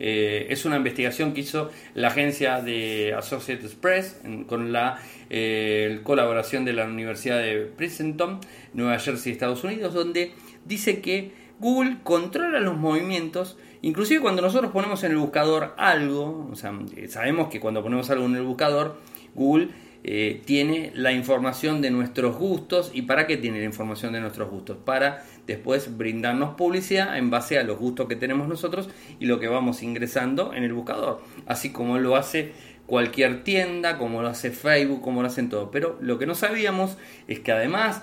Eh, es una investigación que hizo la agencia de Associated Press con la eh, colaboración de la Universidad de Princeton, Nueva Jersey, Estados Unidos, donde dice que Google controla los movimientos, inclusive cuando nosotros ponemos en el buscador algo, o sea, sabemos que cuando ponemos algo en el buscador, Google eh, tiene la información de nuestros gustos. ¿Y para qué tiene la información de nuestros gustos? Para después brindarnos publicidad en base a los gustos que tenemos nosotros y lo que vamos ingresando en el buscador. Así como lo hace cualquier tienda, como lo hace Facebook, como lo hacen todo. Pero lo que no sabíamos es que además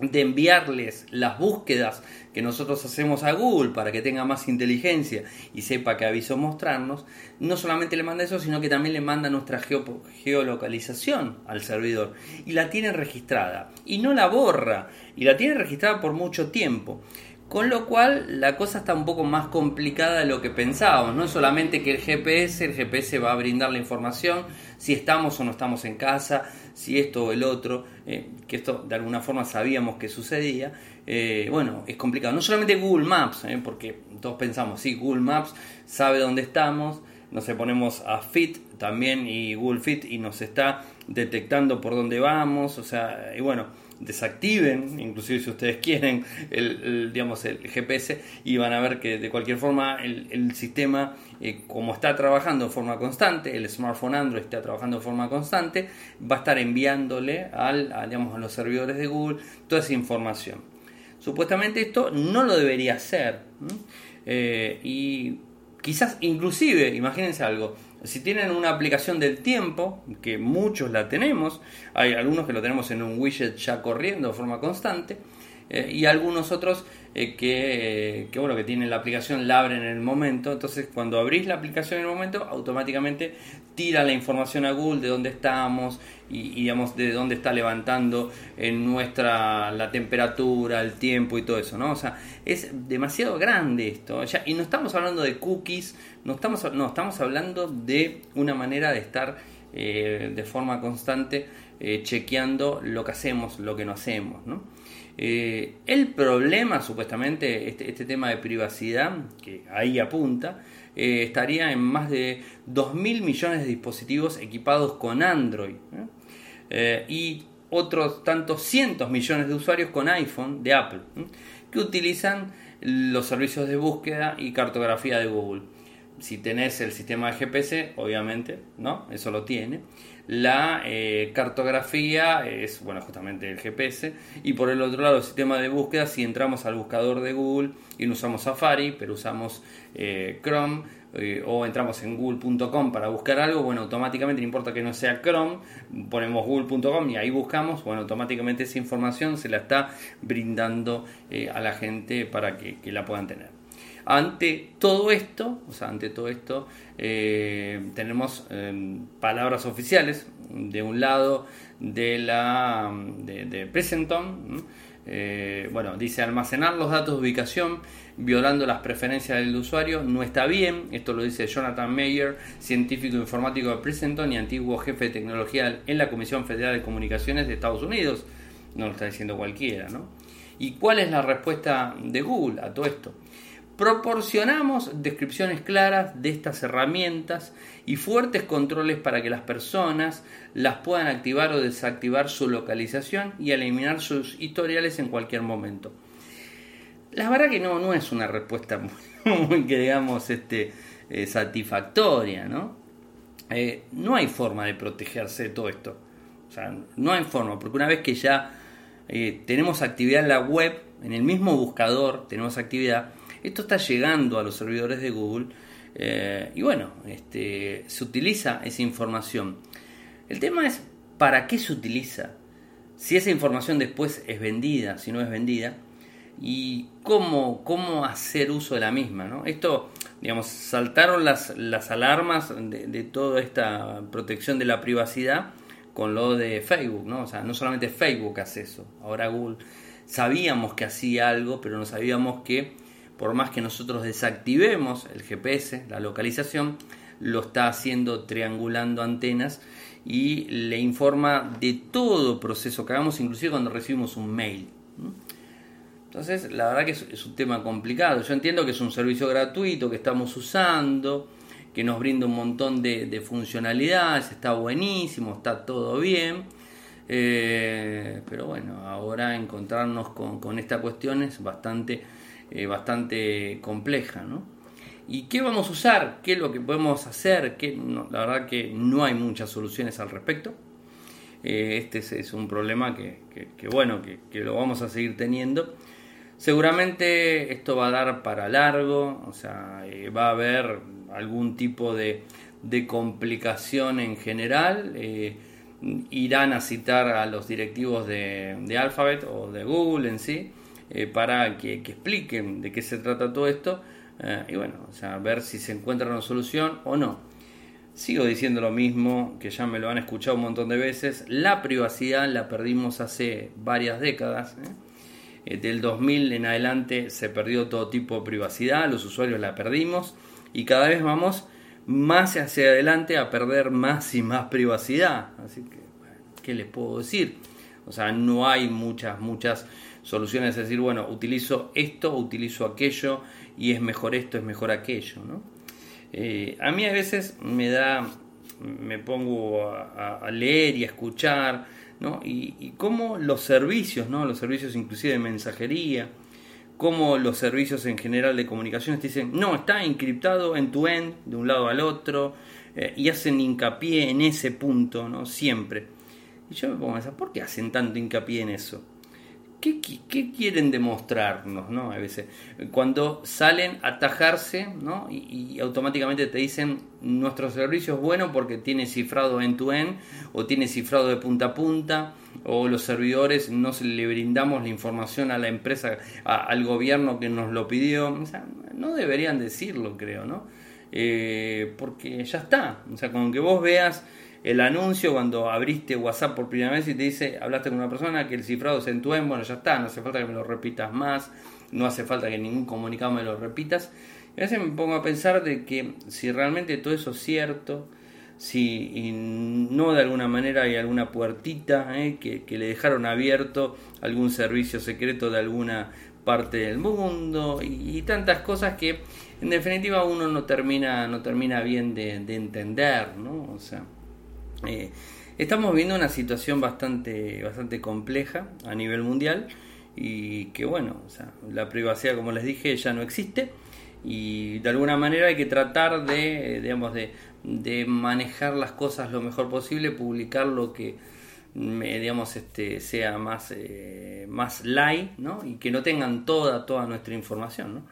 de enviarles las búsquedas que nosotros hacemos a Google para que tenga más inteligencia y sepa qué aviso mostrarnos, no solamente le manda eso, sino que también le manda nuestra geolocalización al servidor. Y la tiene registrada. Y no la borra. Y la tiene registrada por mucho tiempo. Con lo cual la cosa está un poco más complicada de lo que pensábamos. No es solamente que el GPS, el GPS va a brindar la información, si estamos o no estamos en casa, si esto o el otro, eh, que esto de alguna forma sabíamos que sucedía. Eh, bueno, es complicado. No solamente Google Maps, eh, porque todos pensamos, sí, Google Maps sabe dónde estamos, nos ponemos a Fit también y Google Fit y nos está detectando por dónde vamos, o sea, y bueno desactiven, inclusive si ustedes quieren, el, digamos, el GPS y van a ver que de cualquier forma el, sistema, eh, como está trabajando de forma constante, el smartphone Android está trabajando de forma constante, va a estar enviándole al, a, digamos, a los servidores de Google toda esa información. Supuestamente esto no lo debería hacer. Eh, y quizás inclusive, imagínense algo, si tienen una aplicación del tiempo, que muchos la tenemos, hay algunos que lo tenemos en un widget ya corriendo de forma constante, eh, y algunos otros eh, que, que, bueno, que tienen la aplicación, la abren en el momento. Entonces, cuando abrís la aplicación en el momento, automáticamente tira la información a Google de dónde estamos y, digamos de dónde está levantando en nuestra la temperatura, el tiempo y todo eso, ¿no? O sea, es demasiado grande esto. Ya, y no estamos hablando de cookies, no estamos, no, estamos hablando de una manera de estar de forma constante chequeando lo que hacemos, lo que no hacemos. El problema, supuestamente, este, este, tema de privacidad, que ahí apunta, estaría en más de 2.000 millones de dispositivos equipados con Android. y otros tantos cientos millones de usuarios con iPhone de Apple, que utilizan los servicios de búsqueda y cartografía de Google. Si tenés el sistema de GPS, obviamente, ¿no? Eso lo tiene. La eh, cartografía es, bueno, justamente el GPS. Y por el otro lado, el sistema de búsqueda, si entramos al buscador de Google y no usamos Safari, pero usamos eh, Chrome, eh, o entramos en google.com para buscar algo, bueno, automáticamente, no importa que no sea Chrome, ponemos google.com y ahí buscamos, bueno, automáticamente esa información se la está brindando a la gente para que, la puedan tener. Ante todo esto, o sea, ante todo esto, eh, tenemos em, palabras oficiales. De un lado, de la de, de Presenton, bueno, dice almacenar los datos de ubicación violando las preferencias del usuario no está bien. Esto lo dice Jonathan Mayer, científico informático de Princeton y antiguo jefe de tecnología en la Comisión Federal de Comunicaciones de Estados Unidos. No lo está diciendo cualquiera, ¿no? ¿Y cuál es la respuesta de Google a todo esto? Proporcionamos descripciones claras de estas herramientas y fuertes controles para que las personas las puedan activar o desactivar su localización y eliminar sus historiales en cualquier momento. La verdad que no, no es una respuesta muy, que digamos, este, eh, satisfactoria, ¿no? Eh, no hay forma de protegerse de todo esto. O sea, no hay forma, porque una vez que ya eh, tenemos actividad en la web, en el mismo buscador tenemos actividad, esto está llegando a los servidores de Google y bueno, este, se utiliza esa información. El tema es, ¿para qué se utiliza? Si esa información después es vendida, si no es vendida, y cómo, cómo hacer uso de la misma. ¿no? Esto, digamos, saltaron las, las alarmas de, toda esta protección de la privacidad con lo de Facebook, ¿no? O sea, no solamente Facebook hace eso, ahora Google sabíamos que hacía algo, pero no sabíamos que por más que nosotros desactivemos el GPS, la localización, lo está haciendo triangulando antenas y le informa de todo proceso que hagamos, inclusive cuando recibimos un mail. Entonces, la verdad que es, un tema complicado. Yo entiendo que es un servicio gratuito que estamos usando, que nos brinda un montón de, funcionalidades, está buenísimo, está todo bien. Eh, pero bueno, ahora encontrarnos con, esta cuestión es bastante, eh, bastante compleja, ¿no? ¿Y qué vamos a usar? ¿Qué es lo que podemos hacer? que la verdad que no hay muchas soluciones al respecto. Eh, este es, un problema que, bueno, que, lo vamos a seguir teniendo. Seguramente esto va a dar para largo, o sea, eh, va a haber algún tipo de, complicación en general. Irán a citar a los directivos de, Alphabet o de Google en sí eh, para que, expliquen de qué se trata todo esto y bueno, o sea, ver si se encuentra una solución o no. Sigo diciendo lo mismo, que ya me lo han escuchado un montón de veces, la privacidad la perdimos hace varias décadas. Eh, del 2000 en adelante se perdió todo tipo de privacidad, los usuarios la perdimos y cada vez vamos más hacia adelante a perder más y más privacidad. Así que, ¿qué les puedo decir? O sea, no hay muchas, muchas soluciones. Es decir, bueno, utilizo esto, utilizo aquello y es mejor esto, es mejor aquello. ¿no? Eh, a mí a veces me da, me pongo a leer y a escuchar ¿no? Y, y cómo los servicios, ¿no? los servicios inclusive de mensajería, como los servicios en general de comunicaciones te dicen, no, está encriptado en tu end, de un lado al otro, eh, y hacen hincapié en ese punto, ¿no? Siempre. Y yo me pongo a pensar, ¿por qué hacen tanto hincapié en eso? ¿Qué, quieren demostrarnos? ¿no? A veces, cuando salen a atajarse ¿no? y, automáticamente te dicen nuestro servicio es bueno porque tiene cifrado en tu end o tiene cifrado de punta a punta o los servidores no se le brindamos la información a la empresa, al gobierno que nos lo pidió. no deberían decirlo, creo, ¿no? Eh, porque ya está. O sea, con que vos veas el anuncio cuando abriste WhatsApp por primera vez y te dice, hablaste con una persona que el cifrado es en bueno, ya está, no hace falta que me lo repitas más, no hace falta que ningún comunicado me lo repitas. Y a veces me pongo a pensar de que si realmente todo eso es cierto, si no de alguna manera hay alguna puertita ¿eh? que, le dejaron abierto algún servicio secreto de alguna parte del mundo y, tantas cosas que en definitiva uno no termina no termina bien de, entender no o sea eh, estamos viendo una situación bastante bastante compleja a nivel mundial y que bueno o sea, la privacidad como les dije ya no existe y de alguna manera hay que tratar de digamos de de manejar las cosas lo mejor posible, publicar lo que digamos este sea más eh, más light ¿no? y que no tengan toda toda nuestra información ¿no?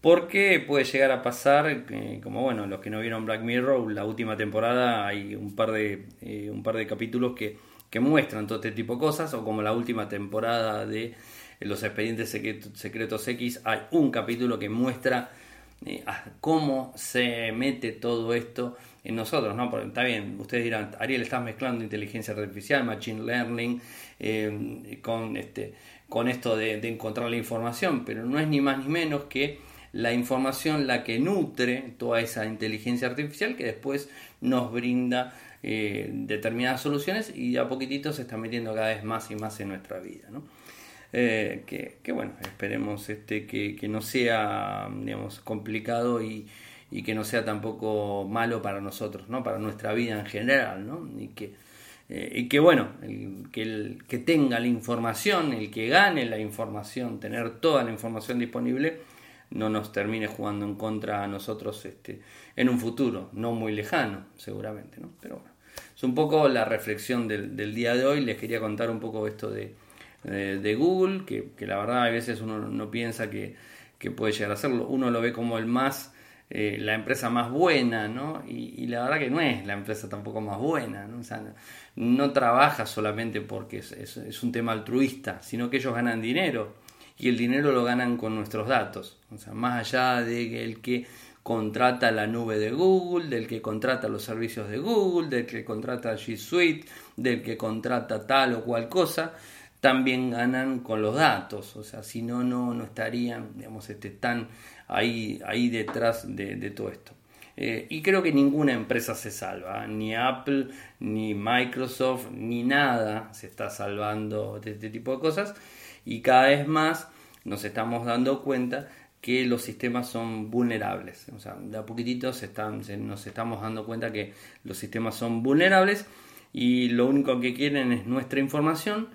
Porque puede llegar a pasar como bueno los que no vieron Black Mirror la última temporada hay un par de eh, un par de capítulos que, que muestran todo este tipo de cosas o como la última temporada de los expedientes secretos X hay un capítulo que muestra eh, cómo se mete todo esto en nosotros, ¿no? Porque está bien, ustedes dirán, Ariel, estás mezclando inteligencia artificial, machine learning, eh, con, este, con esto de, encontrar la información, pero no es ni más ni menos que la información la que nutre toda esa inteligencia artificial que después nos brinda eh, determinadas soluciones y a poquitito se está metiendo cada vez más y más en nuestra vida, ¿no? Eh, que, bueno, esperemos este, que, no sea digamos, complicado y, que no sea tampoco malo para nosotros, ¿no? para nuestra vida en general, ¿no? y, que, eh, y que bueno, que, el, que tenga la información, el que gane la información, tener toda la información disponible, no nos termine jugando en contra a nosotros este, en un futuro, no muy lejano, seguramente. ¿no? Pero bueno, es un poco la reflexión del, del día de hoy, les quería contar un poco esto de de Google, que, la verdad a veces uno no piensa que, puede llegar a hacerlo. Uno lo ve como el más, eh, la empresa más buena, ¿no? Y, la verdad que no es la empresa tampoco más buena, ¿no? O sea, no, trabaja solamente porque es, es, un tema altruista, sino que ellos ganan dinero y el dinero lo ganan con nuestros datos. O sea, más allá de el que contrata la nube de Google, del que contrata los servicios de Google, del que contrata G Suite, del que contrata tal o cual cosa, también ganan con los datos, o sea, si no, no, no estarían, digamos, este, tan ahí, ahí detrás de, todo esto. Eh, y creo que ninguna empresa se salva, ni Apple, ni Microsoft, ni nada se está salvando de este tipo de cosas. Y cada vez más nos estamos dando cuenta que los sistemas son vulnerables. O sea, de a poquitito se están, nos estamos dando cuenta que los sistemas son vulnerables y lo único que quieren es nuestra información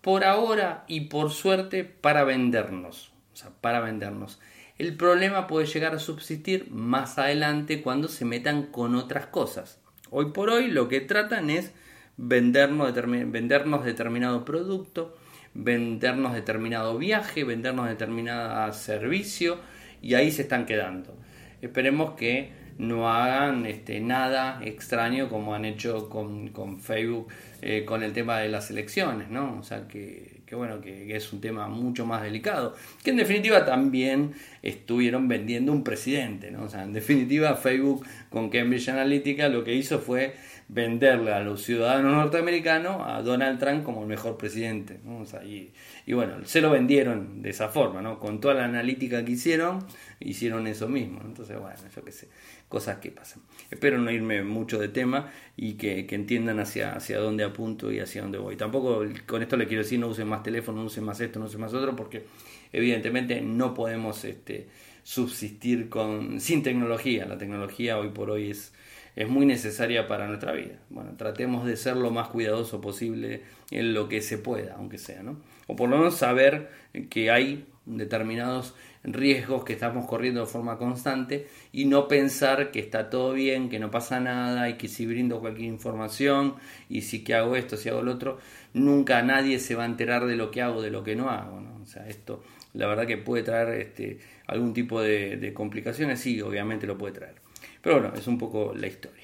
por ahora y por suerte para vendernos. O sea, para vendernos. El problema puede llegar a subsistir más adelante cuando se metan con otras cosas. Hoy por hoy lo que tratan es vendernos, vendernos determinado producto, vendernos determinado viaje, vendernos determinado servicio y ahí se están quedando. Esperemos que no hagan este, nada extraño como han hecho con, con Facebook eh, con el tema de las elecciones, ¿no? O sea, que, bueno, que, es un tema mucho más delicado, que en definitiva también estuvieron vendiendo un presidente, ¿no? O sea, en definitiva Facebook con Cambridge Analytica lo que hizo fue venderle a los ciudadanos norteamericanos a Donald Trump como el mejor presidente, ¿no? O sea, y, y bueno, se lo vendieron de esa forma, ¿no? Con toda la analítica que hicieron, hicieron eso mismo. Entonces, bueno, yo qué sé, cosas que pasan. Espero no irme mucho de tema y que, entiendan hacia, hacia dónde apunto y hacia dónde voy. Tampoco con esto le quiero decir no usen más teléfono, no usen más esto, no usen más otro, porque evidentemente no podemos este, subsistir con, sin tecnología. La tecnología hoy por hoy es es muy necesaria para nuestra vida. Bueno, tratemos de ser lo más cuidadoso posible en lo que se pueda, aunque sea, ¿no? O por lo menos saber que hay determinados riesgos que estamos corriendo de forma constante y no pensar que está todo bien, que no pasa nada y que si brindo cualquier información y si que hago esto, si hago lo otro, nunca nadie se va a enterar de lo que hago, de lo que no hago, ¿no? O sea, esto la verdad que puede traer este, algún tipo de, de complicaciones, sí, obviamente lo puede traer. Pero bueno, es un poco la historia.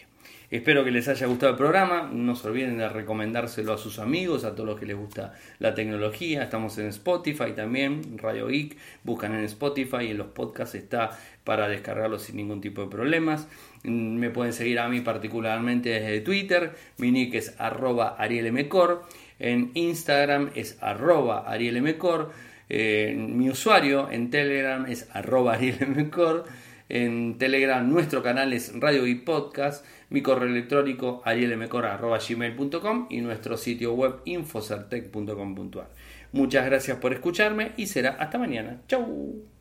Espero que les haya gustado el programa. No se olviden de recomendárselo a sus amigos, a todos los que les gusta la tecnología. Estamos en Spotify también, Radio Geek. Buscan en Spotify y en los podcasts está para descargarlo sin ningún tipo de problemas. Me pueden seguir a mí particularmente desde Twitter. Mi nick es arroba arielmcor. En Instagram es arroba arielmcor. Eh, mi usuario en Telegram es arroba arielmcor. En Telegram nuestro canal es Radio y Podcast, mi correo electrónico arielmcora.gmail.com y nuestro sitio web infocertec.com.ar. Muchas gracias por escucharme y será hasta mañana. Chau.